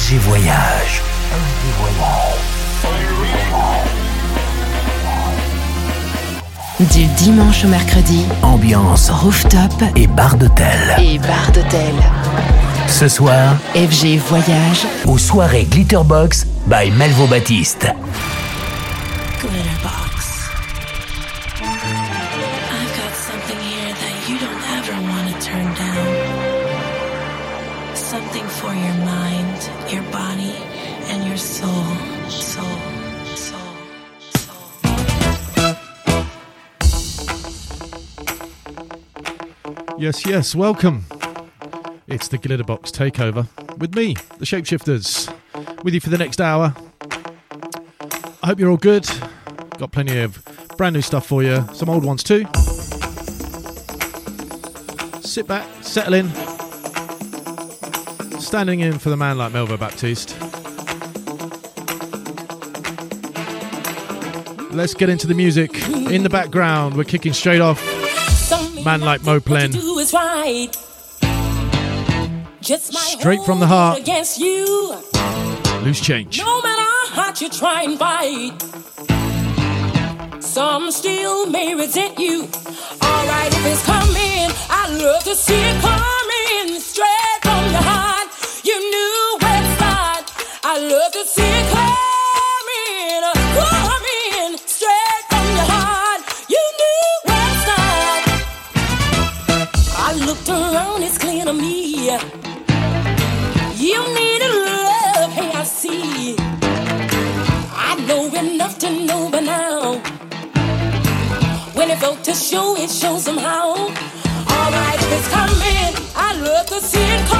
FG Voyage. Du dimanche au mercredi, Ambiance rooftop et bar d'hôtel. et bar d'hôtel. Ce soir, FG Voyage, aux soirées Glitterbox by Melvo Baptiste. Glitterbox. Yes, yes, welcome. It's the Glitterbox Takeover with me, the Shapeshifters, with you for the next hour. I hope you're all good. Got plenty of brand new stuff for you, some old ones too. Sit back, settle in. Standing in for the man like Melvo Baptiste. Let's get into the music. In the background, we're kicking straight off. Man like Mo Is right. Just my Straight from the heart. against you. Loose change. No matter how hard you try and fight, some still may resent you. Alright, if it's coming, I love to see it coming straight from your heart. You knew where to start. I love to see it coming, around, it's clear to me. You need a love, hey, I see. I know enough to know by now. When it felt to show, it shows somehow. Alright, it's coming, I love to see it coming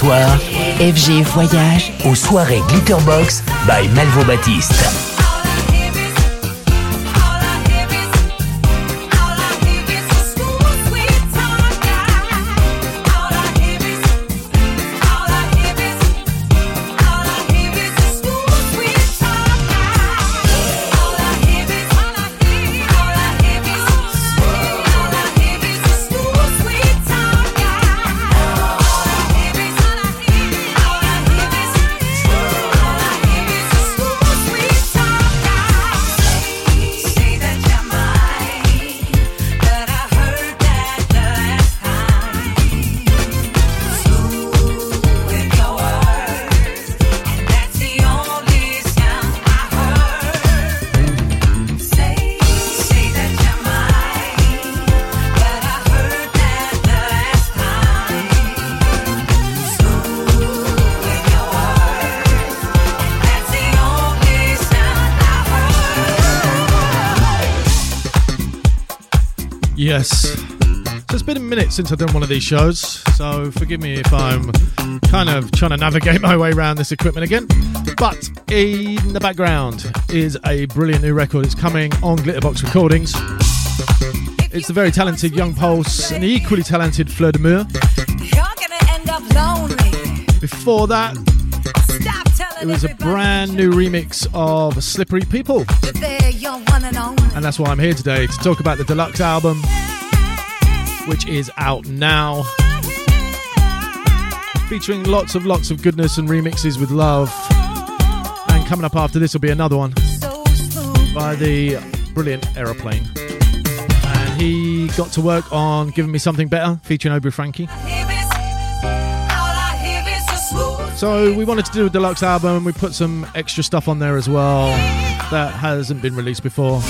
Soir, FG Voyage aux soirées Glitterbox by Melvo Baptiste. It's been a minute since I've done one of these shows, so forgive me if I'm kind of trying to navigate my way around this equipment again. But in the background is a brilliant new record. It's coming on Glitterbox Recordings. It's the very talented Young Pulse and the equally talented Fleur de Mur. Before that, it was a brand new remix of Slippery People. And that's why I'm here today to talk about the deluxe album, which is out now. Featuring lots of lots of goodness and remixes with love. And coming up after this will be another one by the brilliant Aeroplane. And he got to work on Giving Me Something Better, featuring Aubrey Frankie. So we wanted to do a deluxe album. And we put some extra stuff on there as well that hasn't been released before.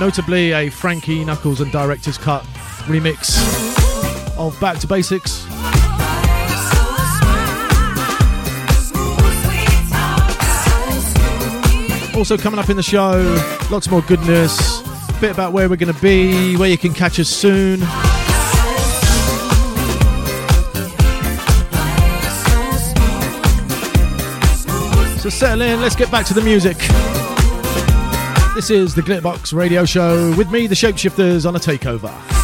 Notably, a Frankie Knuckles and Director's Cut remix of Back to Basics. Also, coming up in the show, lots more goodness, a bit about where we're going to be, where you can catch us soon. So settle in, let's get back to the music. This is the Glitterbox Radio Show with me, the Shapeshifters, on a takeover.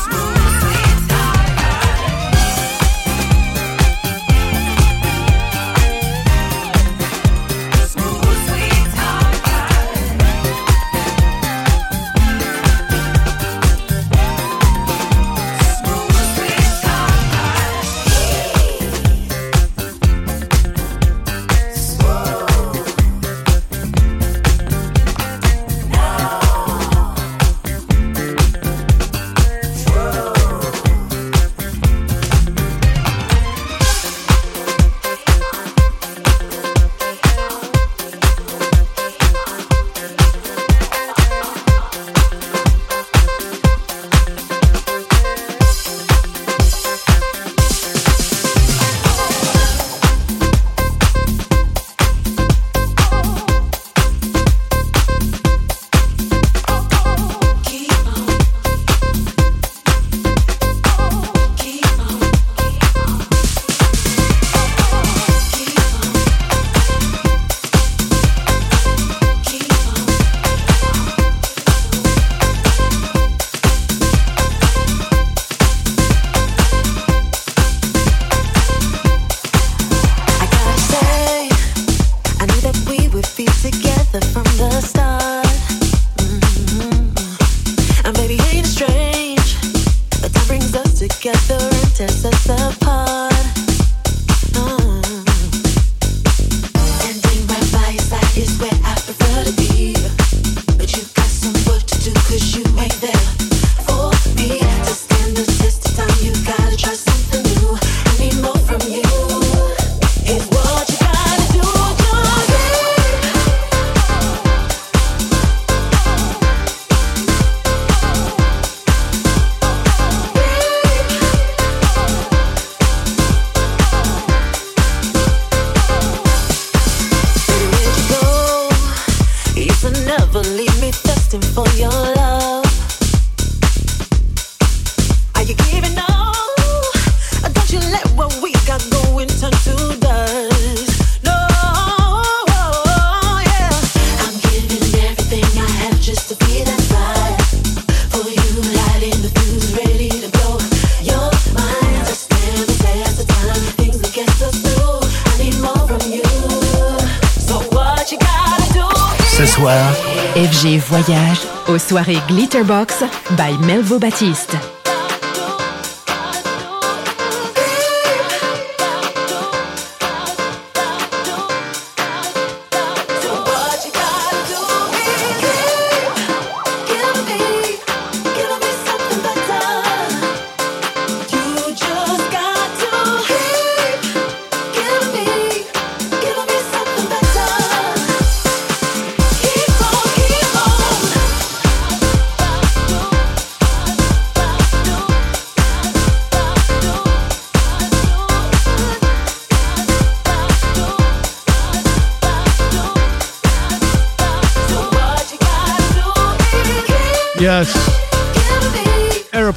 Aux soirées Glitterbox by Melvo Baptiste.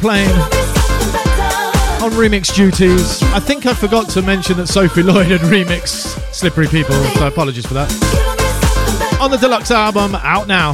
Aeroplane on remix duties. I think I forgot to mention that Sophie Lloyd had remixed Slippery People, so apologies for that. On the deluxe album, out now.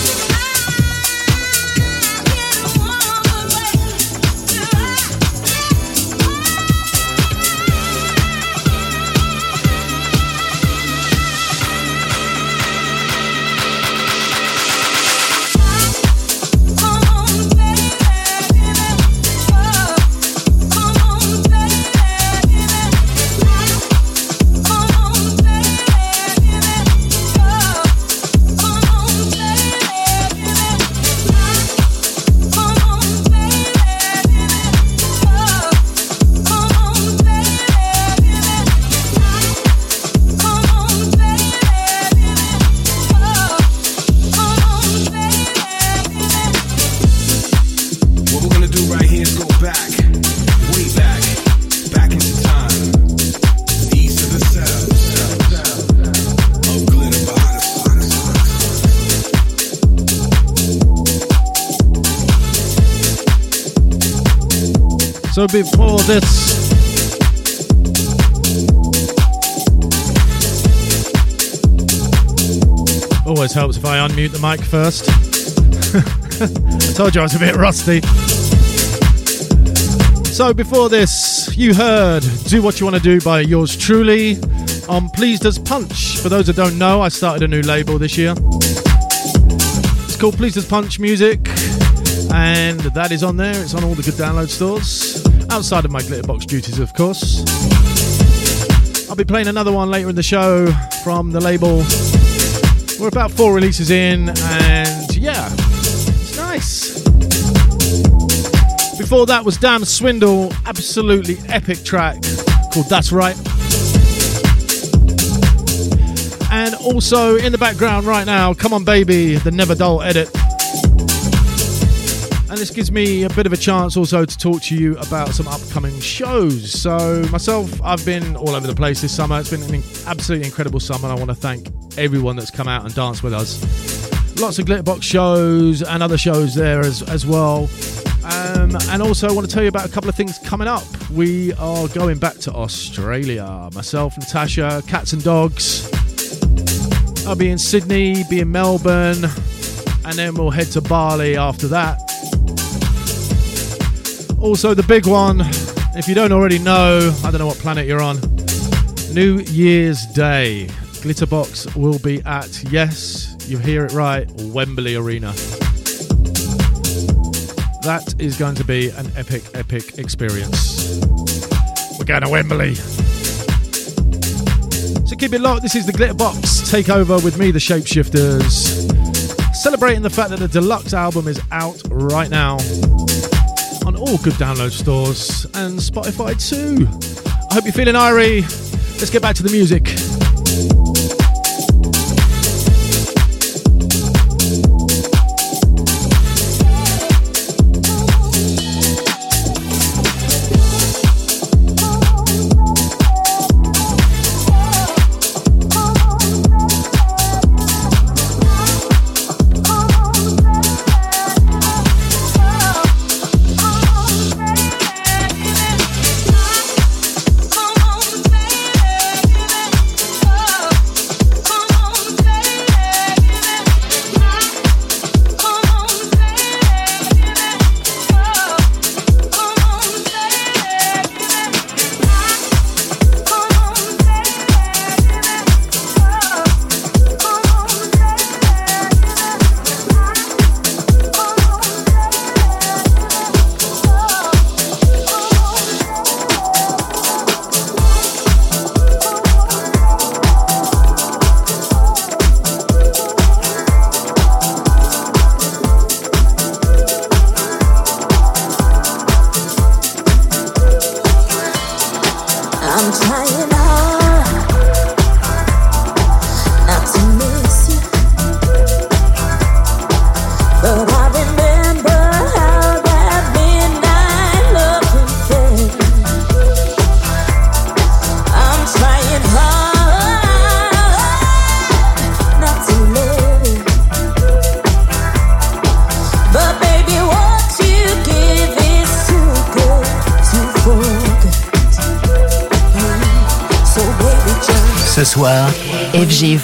So before this, always helps if I unmute the mic first. I told you I was a bit rusty. So before this, you heard "Do What You Want to Do" by yours truly on Pleased as Punch. For those that don't know, I started a new label this year. It's called Pleased as Punch Music, and that is on there. It's on all the good download stores outside of my glitterbox duties, of course. I'll be playing another one later in the show from the label. We're about four releases in, and yeah, it's nice. Before that was Dam Swindle, absolutely epic track called That's Right. And also in the background right now, Come On Baby, the Never Dull edit. And this gives me a bit of a chance also to talk to you about some upcoming shows. So, myself, I've been all over the place this summer. It's been an absolutely incredible summer, and I want to thank everyone that's come out and danced with us. Lots of Glitterbox shows and other shows there as, as well. Um, and also, I want to tell you about a couple of things coming up. We are going back to Australia. Myself, Natasha, Cats and Dogs. I'll be in Sydney, be in Melbourne, and then we'll head to Bali after that. Also, the big one, if you don't already know, I don't know what planet you're on. New Year's Day. Glitterbox will be at, yes, you hear it right, Wembley Arena. That is going to be an epic, epic experience. We're going to Wembley. So keep it locked. This is the Glitterbox takeover with me, the Shapeshifters. Celebrating the fact that the deluxe album is out right now on all good download stores and Spotify too. I hope you're feeling irie. Let's get back to the music.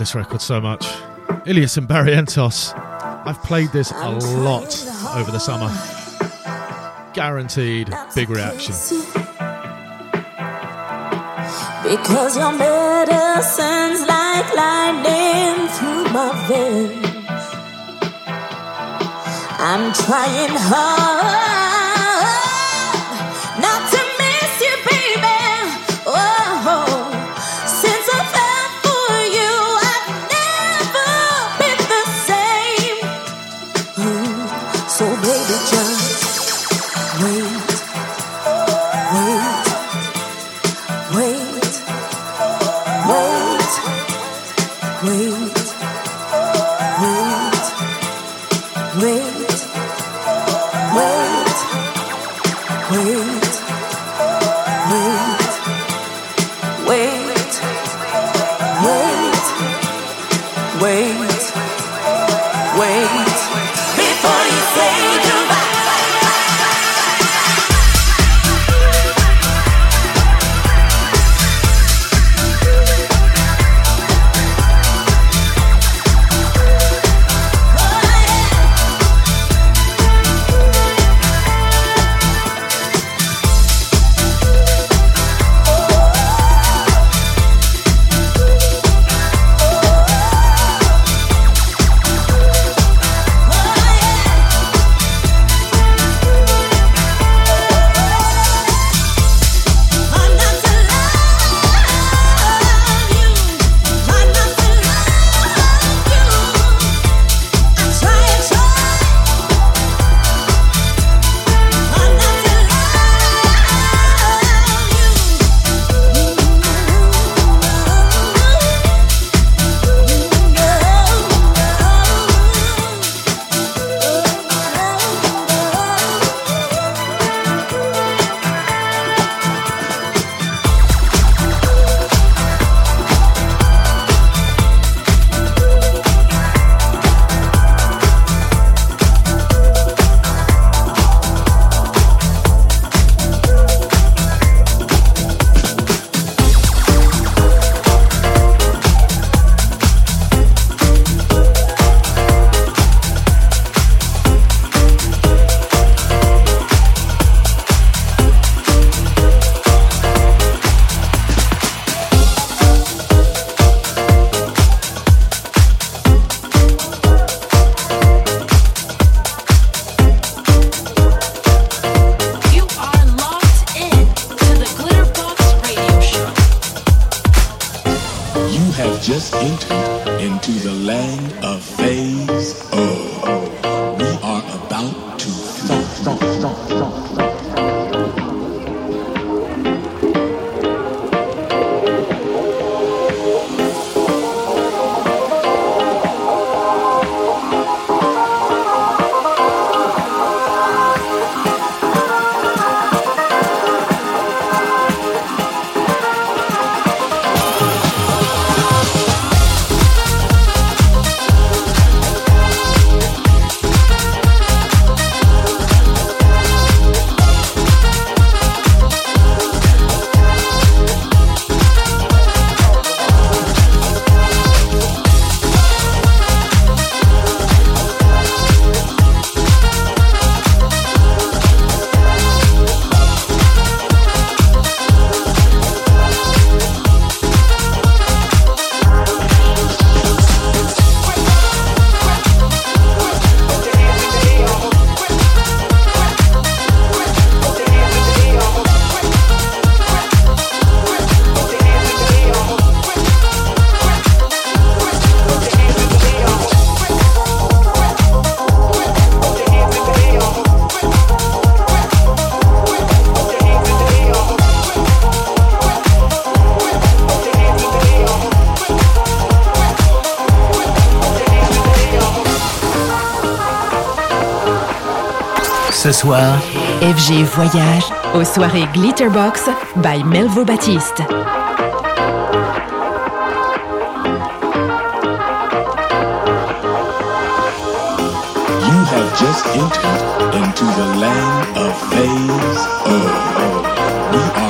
This record so much. Ilias and Barrientos. I've played this a lot over the summer. Guaranteed big reaction. Because your medicine's like lightning through my veins. I'm trying hard. wait, wait. just entered into the land of phase O. Voyage aux soirées Glitterbox by Melvo Baptiste. You have just entered into the land of phase O. We are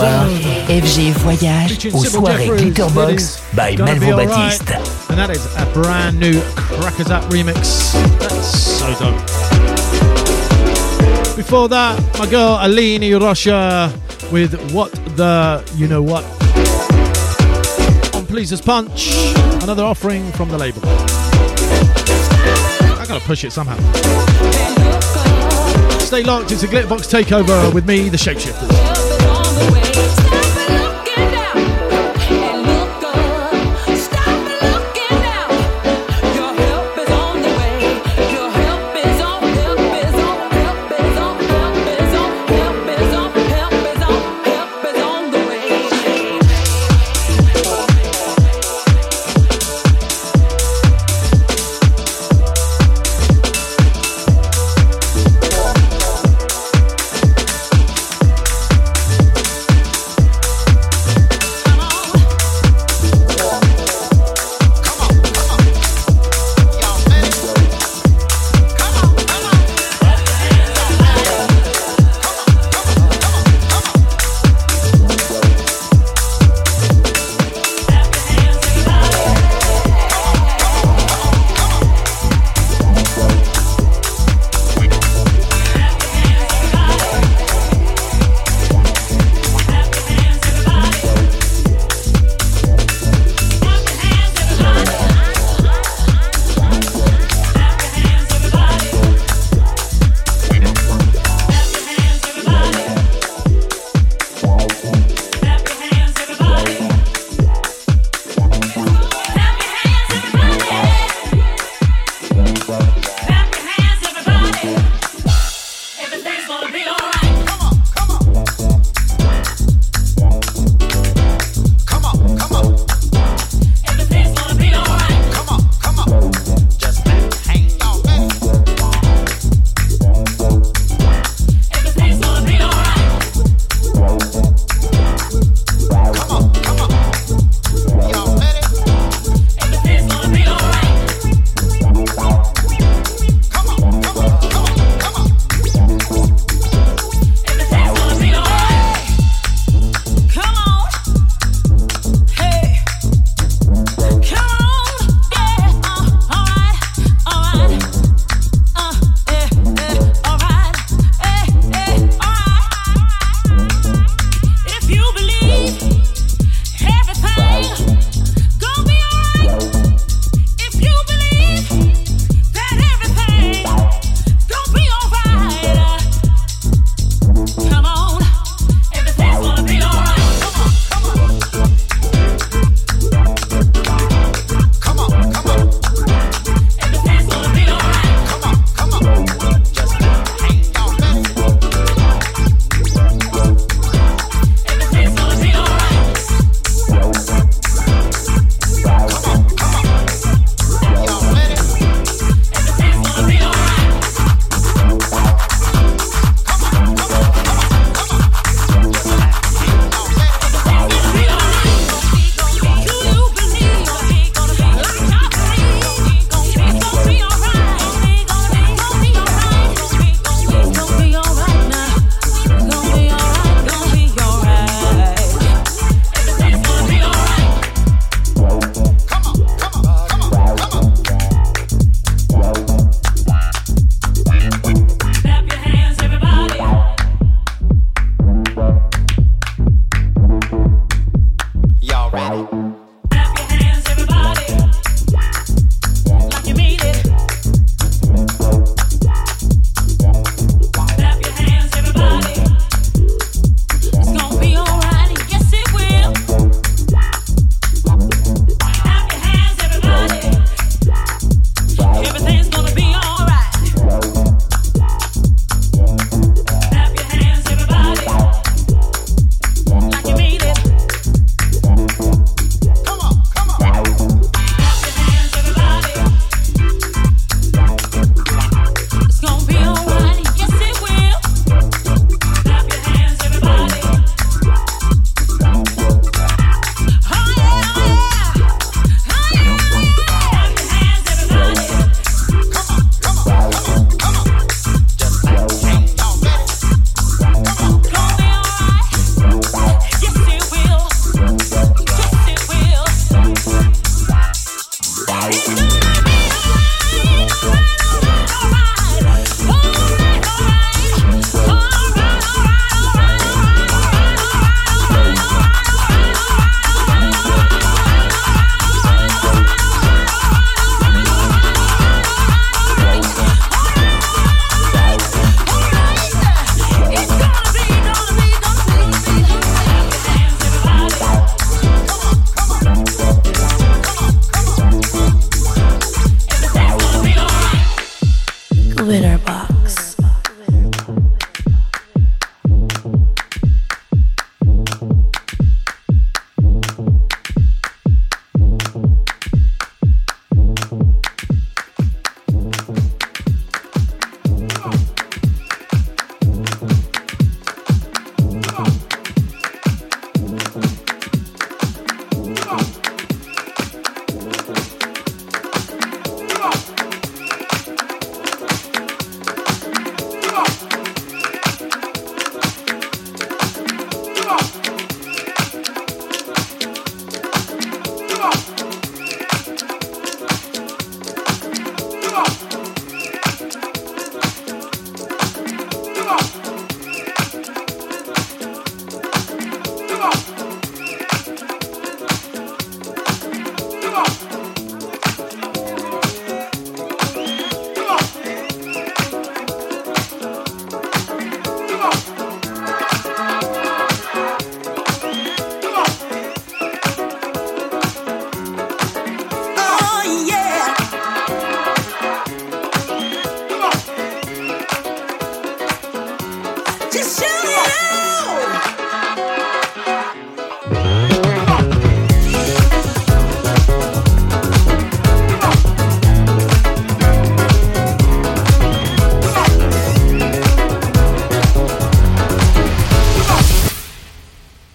soir, FG Voyage aux soirées Glitterbox by Melvo. Baptiste. And that is a brand new Crackazat remix. That's so dope. Before that, my girl Aline Russia with What the You Know What. On Pleased as Punch, another offering from the label. I gotta push it somehow. Stay locked, it's a Glitterbox takeover with me, the Shapeshifters.